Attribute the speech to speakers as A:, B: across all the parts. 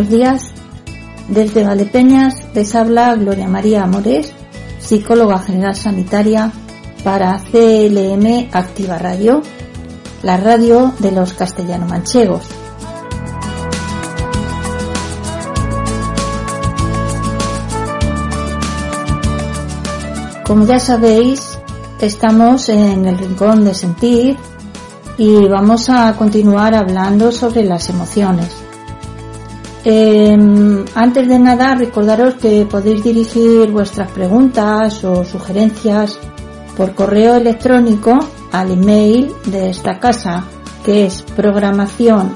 A: Buenos días. Desde Valdepeñas les habla Gloria María Amores, psicóloga general sanitaria para CLM Activa Radio, la radio de los castellano-manchegos. Como ya sabéis, estamos en el rincón de sentir y vamos a continuar hablando sobre las emociones. Em, antes de nada, recordaros que podéis dirigir vuestras preguntas o sugerencias por correo electrónico al email de esta casa, que es programación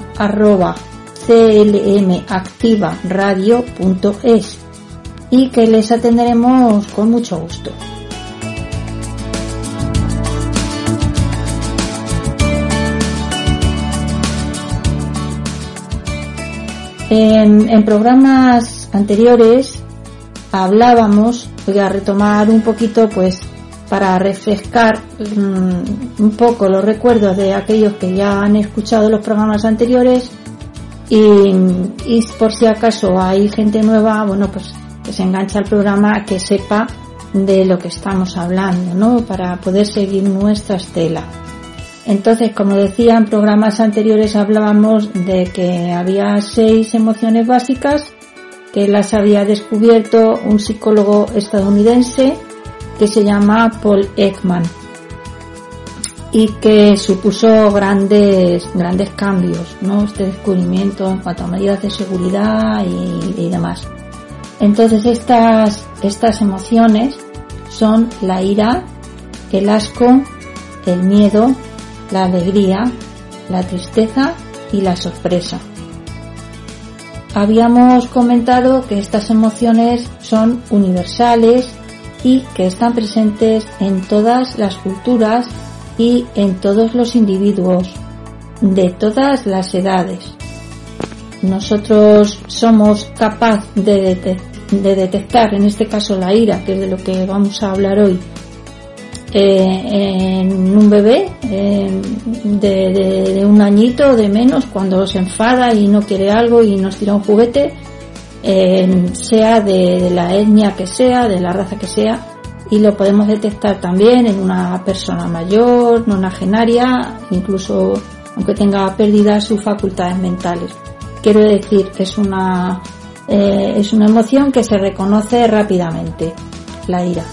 A: y que les atenderemos con mucho gusto. En, programas anteriores hablábamos, voy a retomar un poquito pues para refrescar mm, un poco los recuerdos de aquellos que ya han escuchado los programas anteriores y, por si acaso hay gente nueva, bueno pues que se engancha al programa que sepa de lo que estamos hablando, ¿no? Para poder seguir nuestra estela. Entonces, como decía, en programas anteriores hablábamos de que había seis emociones básicas que las había descubierto un psicólogo estadounidense que se llama Paul Ekman y que supuso grandes, grandes cambios, ¿no? Este descubrimiento en cuanto a medidas de seguridad y, demás. Entonces estas, estas emociones son la ira, el asco, el miedo, la alegría, la tristeza y la sorpresa. Habíamos comentado que estas emociones son universales y que están presentes en todas las culturas y en todos los individuos de todas las edades. Nosotros somos capaces de, detectar, en este caso la ira, que es de lo que vamos a hablar hoy, eh, en un bebé de, un añito de menos cuando se enfada y no quiere algo y nos tira un juguete, sea de, la etnia que sea, de la raza que sea, y lo podemos detectar también en una persona mayor, nonagenaria, incluso aunque tenga pérdidas sus facultades mentales. Quiero decir, es una, eh, es una emoción que se reconoce rápidamente, la ira.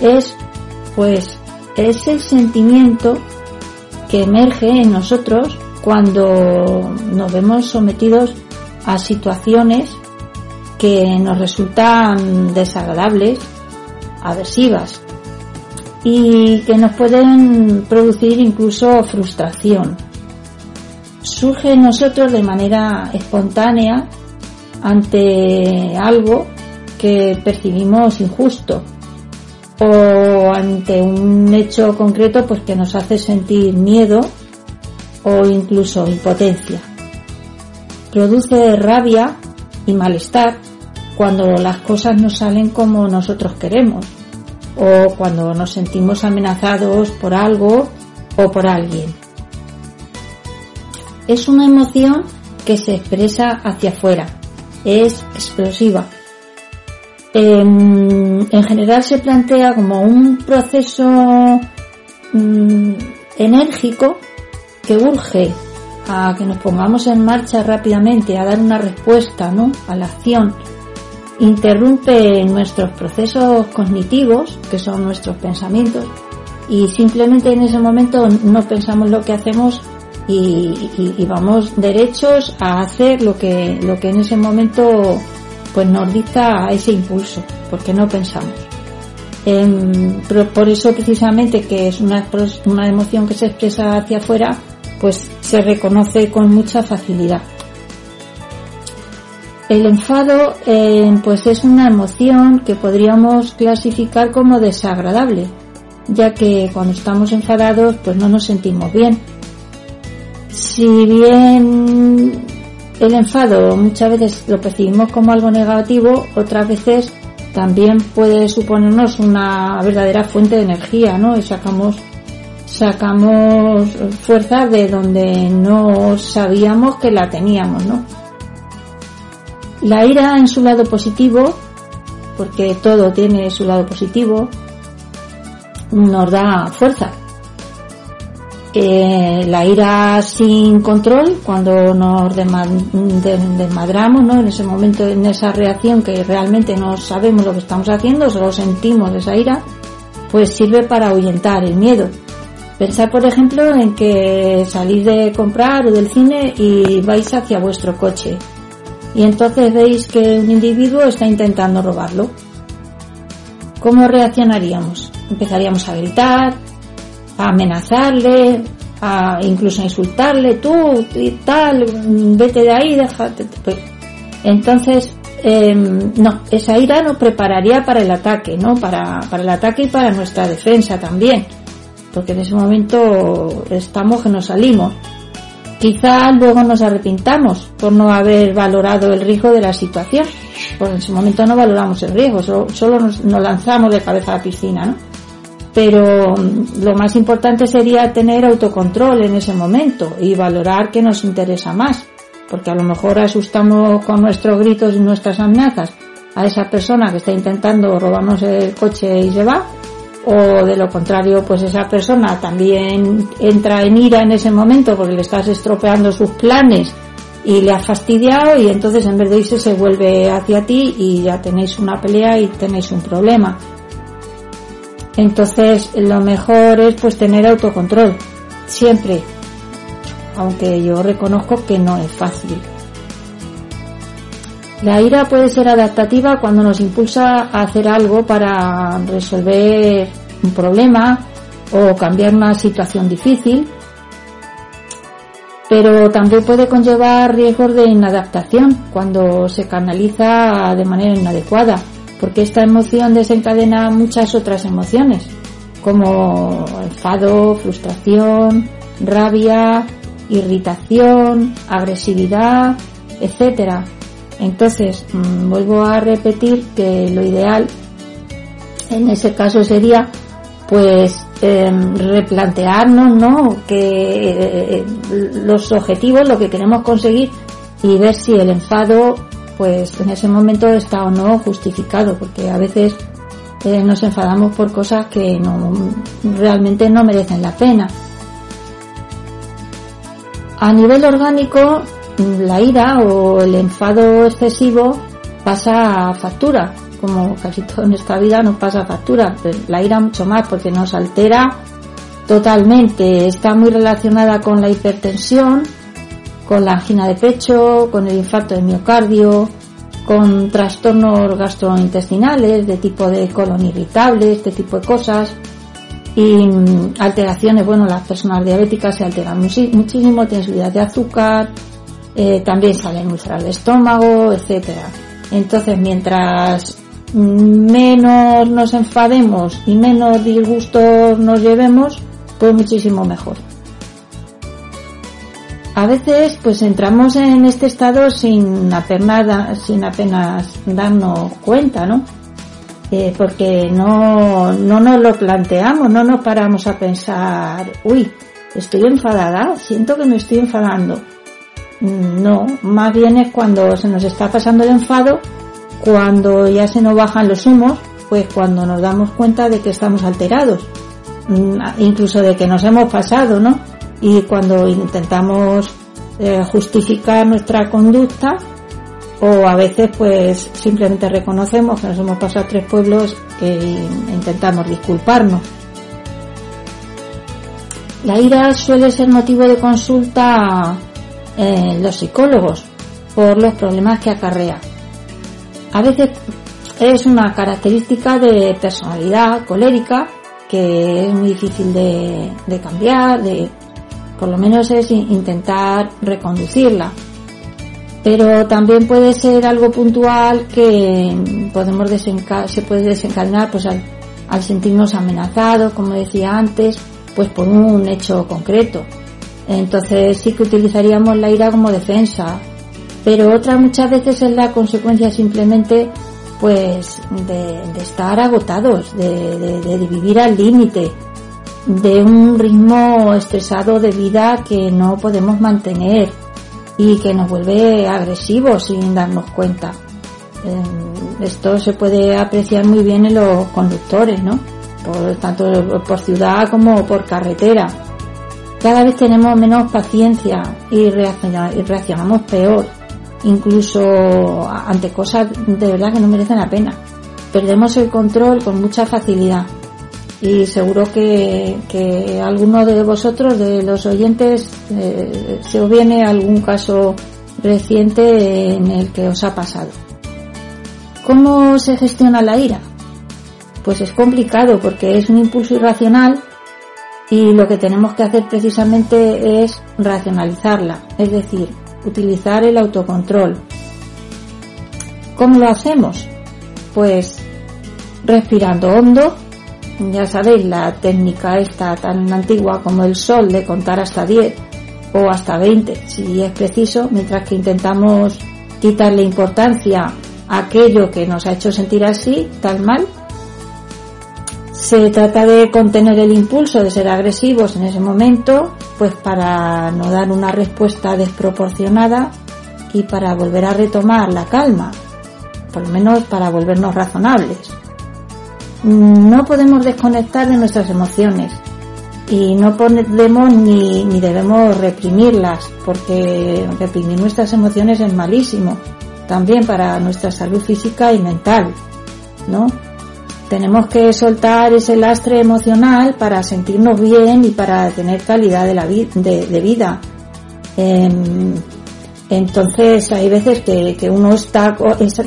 A: Es, pues, es el sentimiento que emerge en nosotros cuando nos vemos sometidos a situaciones que nos resultan desagradables, aversivas y que nos pueden producir incluso frustración. Surge en nosotros de manera espontánea ante algo que percibimos injusto o ante un hecho concreto pues que nos hace sentir miedo o incluso impotencia. Produce rabia y malestar cuando las cosas no salen como nosotros queremos o cuando nos sentimos amenazados por algo o por alguien. Es una emoción que se expresa hacia afuera, es explosiva, en, general se plantea como un proceso mm, enérgico que urge a que nos pongamos en marcha rápidamente, a dar una respuesta ¿no? a la acción. Interrumpe nuestros procesos cognitivos, que son nuestros pensamientos, y simplemente en ese momento no pensamos lo que hacemos y, y vamos derechos a hacer lo que, lo que en ese momento pues nos dicta ese impulso, porque no pensamos. Em, por eso precisamente que es una, una emoción que se expresa hacia afuera, pues se reconoce con mucha facilidad. El enfado em, pues es una emoción que podríamos clasificar como desagradable, ya que cuando estamos enfadados pues no nos sentimos bien. Si bien el enfado muchas veces lo percibimos como algo negativo, otras veces también puede suponernos una verdadera fuente de energía, ¿no? Y sacamos, sacamos fuerza de donde no sabíamos que la teníamos, ¿no? La ira en su lado positivo, porque todo tiene su lado positivo, nos da fuerza. Eh, la ira sin control, cuando nos desmadramos, ¿no? En ese momento, en esa reacción que realmente no sabemos lo que estamos haciendo, solo sentimos esa ira, pues sirve para ahuyentar el miedo. Pensad, por ejemplo, en que salís de comprar o del cine y vais hacia vuestro coche. Y entonces veis que un individuo está intentando robarlo. ¿Cómo reaccionaríamos? Empezaríamos a gritar, a amenazarle, a incluso insultarle, tú y tal, vete de ahí, déjate. Pues, entonces, em, no, esa ira nos prepararía para el ataque, ¿no? Para, para el ataque y para nuestra defensa también. Porque en ese momento estamos que nos salimos. Quizá luego nos arrepintamos por no haber valorado el riesgo de la situación. Porque en ese momento no valoramos el riesgo, solo, solo nos lanzamos de cabeza a la piscina, ¿no? Pero mm, lo más importante sería tener autocontrol en ese momento y valorar qué nos interesa más, porque a lo mejor asustamos con nuestros gritos y nuestras amenazas a esa persona que está intentando robarnos el coche y se va, o de lo contrario, pues esa persona también entra en ira en ese momento porque le estás estropeando sus planes y le has fastidiado y entonces en vez de irse se vuelve hacia ti y ya tenéis una pelea y tenéis un problema. Entonces lo mejor es pues tener autocontrol, siempre, aunque yo reconozco que no es fácil. La ira puede ser adaptativa cuando nos impulsa a hacer algo para resolver un problema o cambiar una situación difícil, pero también puede conllevar riesgos de inadaptación cuando se canaliza de manera inadecuada porque esta emoción desencadena muchas otras emociones, como enfado, frustración, rabia, irritación, agresividad, etcétera. Entonces, mm, vuelvo a repetir que lo ideal en ese caso sería pues em, replantearnos no que eh, los objetivos lo que queremos conseguir y ver si el enfado pues en ese momento está o no justificado, porque a veces eh, nos enfadamos por cosas que no, realmente no merecen la pena. A nivel orgánico, la ira o el enfado excesivo pasa a factura, como casi todo en esta vida nos pasa a factura, la ira mucho más porque nos altera totalmente, está muy relacionada con la hipertensión, con la angina de pecho, con el infarto de miocardio, con trastornos gastrointestinales de tipo de colon irritable, este tipo de cosas y mm, alteraciones, bueno, las personas diabéticas se alteran muchísimo, tienen subidas de azúcar, eh, también salen úlceras de estómago, etcétera. Entonces, mientras menos nos enfademos y menos disgustos nos llevemos, pues muchísimo mejor a veces pues entramos en este estado sin apenas, sin apenas darnos cuenta, ¿no? Eh, porque no, no nos lo planteamos, no nos paramos a pensar, uy, estoy enfadada, siento que me estoy enfadando. Mm, no, más bien es cuando se nos está pasando el enfado, cuando ya se nos bajan los humos, pues cuando nos damos cuenta de que estamos alterados, mm, incluso de que nos hemos pasado, ¿no? Y cuando intentamos eh, justificar nuestra conducta o a veces pues simplemente reconocemos que nos hemos pasado tres pueblos e intentamos disculparnos. La ira suele ser motivo de consulta en los psicólogos por los problemas que acarrea. A veces es una característica de personalidad colérica que es muy difícil de, de cambiar, de por lo menos es intentar reconducirla. Pero también puede ser algo puntual que podemos se puede desencadenar pues al, al sentirnos amenazados, como decía antes, pues por un hecho concreto. Entonces sí que utilizaríamos la ira como defensa, pero otra muchas veces es la consecuencia simplemente pues de, estar agotados, de, de vivir al límite, de un ritmo estresado de vida que no podemos mantener, y que nos vuelve agresivos sin darnos cuenta. Eh, esto se puede apreciar muy bien en los conductores, ¿no? Tanto por ciudad como por carretera. Cada vez tenemos menos paciencia y reaccionamos peor, incluso ante cosas de verdad que no merecen la pena. Perdemos el control con mucha facilidad y seguro que, que alguno de vosotros, de los oyentes, eh, se os viene algún caso reciente en el que os ha pasado. ¿Cómo se gestiona la ira? Pues es complicado porque es un impulso irracional y lo que tenemos que hacer precisamente es racionalizarla, es decir, utilizar el autocontrol. ¿Cómo lo hacemos? Pues respirando hondo, ya sabéis, la técnica esta tan antigua como el sol de contar hasta 10 o hasta 20 si es preciso, mientras que intentamos quitarle importancia a aquello que nos ha hecho sentir así, tan mal. Se trata de contener el impulso de ser agresivos en ese momento, pues para no dar una respuesta desproporcionada y para volver a retomar la calma, por lo menos para volvernos razonables no podemos desconectar de nuestras emociones y no podemos ni, ni debemos reprimirlas porque reprimir nuestras emociones es malísimo también para nuestra salud física y mental, ¿no? Tenemos que soltar ese lastre emocional para sentirnos bien y para tener calidad de, la vida. Em, entonces hay veces que, uno está,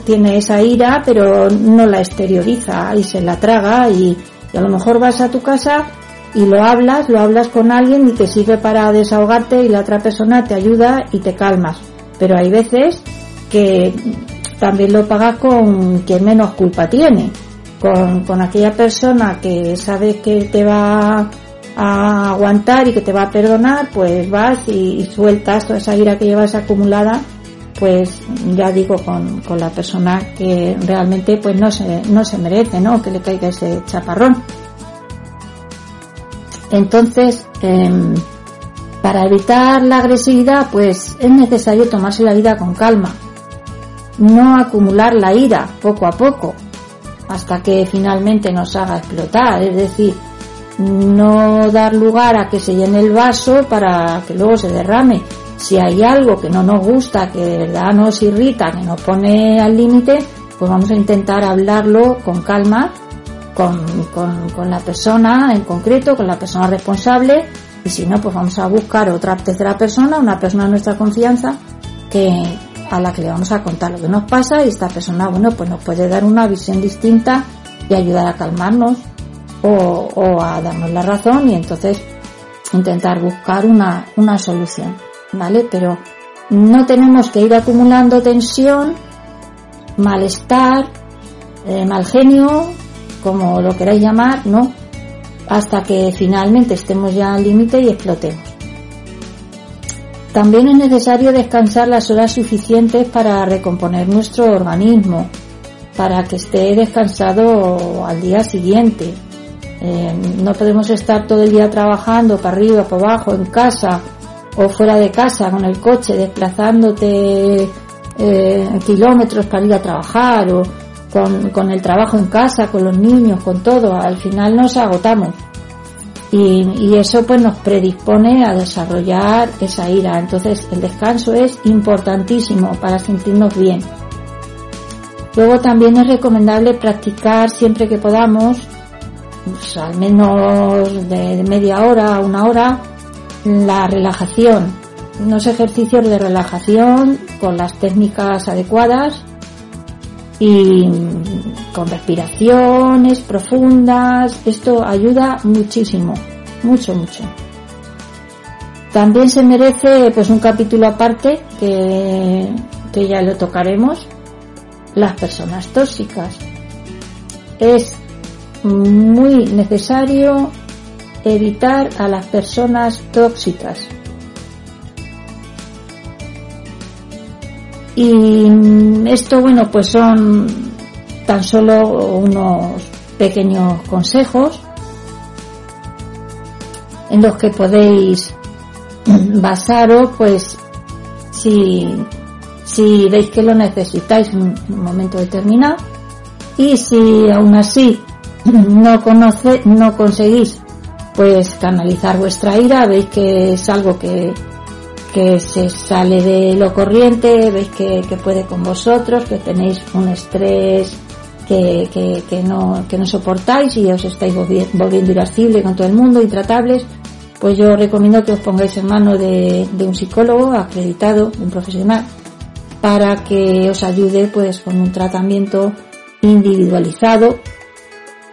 A: tiene esa ira pero no la exterioriza y se la traga y, a lo mejor vas a tu casa y lo hablas, lo hablas con alguien y te sirve para desahogarte y la otra persona te ayuda y te calmas. Pero hay veces que también lo pagas con quien menos culpa tiene, con, con aquella persona que sabe que te va a aguantar y que te va a perdonar, pues vas y, sueltas toda esa ira que llevas acumulada, pues ya digo, con, con, la persona que realmente pues no se, no se merece, ¿no? Que le caiga ese chaparrón. Entonces, em, para evitar la agresividad, pues es necesario tomarse la vida con calma. No acumular la ira poco a poco, hasta que finalmente nos haga explotar. Es decir, no dar lugar a que se llene el vaso para que luego se derrame. Si hay algo que no nos gusta, que de verdad nos irrita, que nos pone al límite, pues vamos a intentar hablarlo con calma, con, con, la persona en concreto, con la persona responsable, y si no, pues vamos a buscar otra tercera persona, una persona de nuestra confianza, que, a la que le vamos a contar lo que nos pasa y esta persona, bueno, pues nos puede dar una visión distinta y ayudar a calmarnos o, a darnos la razón y entonces intentar buscar una, una solución, ¿vale? Pero no tenemos que ir acumulando tensión, malestar, eh, mal genio, como lo queráis llamar, ¿no? Hasta que finalmente estemos ya al límite y explotemos. También es necesario descansar las horas suficientes para recomponer nuestro organismo, para que esté descansado al día siguiente, eh, no podemos estar todo el día trabajando para arriba, para abajo, en casa o fuera de casa con el coche, desplazándote eh, kilómetros para ir a trabajar o con, con, el trabajo en casa, con los niños, con todo. Al final nos agotamos. Y, y eso pues nos predispone a desarrollar esa ira. Entonces el descanso es importantísimo para sentirnos bien. Luego también es recomendable practicar siempre que podamos al menos de media hora a una hora, la relajación, unos ejercicios de relajación con las técnicas adecuadas y con respiraciones profundas. Esto ayuda muchísimo, mucho, mucho. También se merece pues un capítulo aparte que, que ya lo tocaremos, las personas tóxicas. Es muy necesario evitar a las personas tóxicas. Y esto, bueno, pues son tan solo unos pequeños consejos en los que podéis basaros, pues, si, si veis que lo necesitáis en un momento determinado y si aún así no conoce, no conseguís pues canalizar vuestra ira, veis que es algo que, que se sale de lo corriente, veis que, que puede con vosotros, que tenéis un estrés que, que, no, que no soportáis y os estáis volviendo irascible con todo el mundo, intratables, pues yo recomiendo que os pongáis en mano de, de un psicólogo acreditado, un profesional, para que os ayude pues con un tratamiento individualizado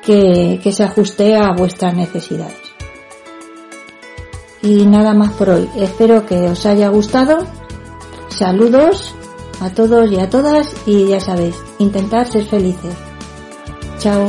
A: que, se ajuste a vuestras necesidades. Y nada más por hoy. Espero que os haya gustado. Saludos a todos y a todas y ya sabéis, intentar ser felices. Chao.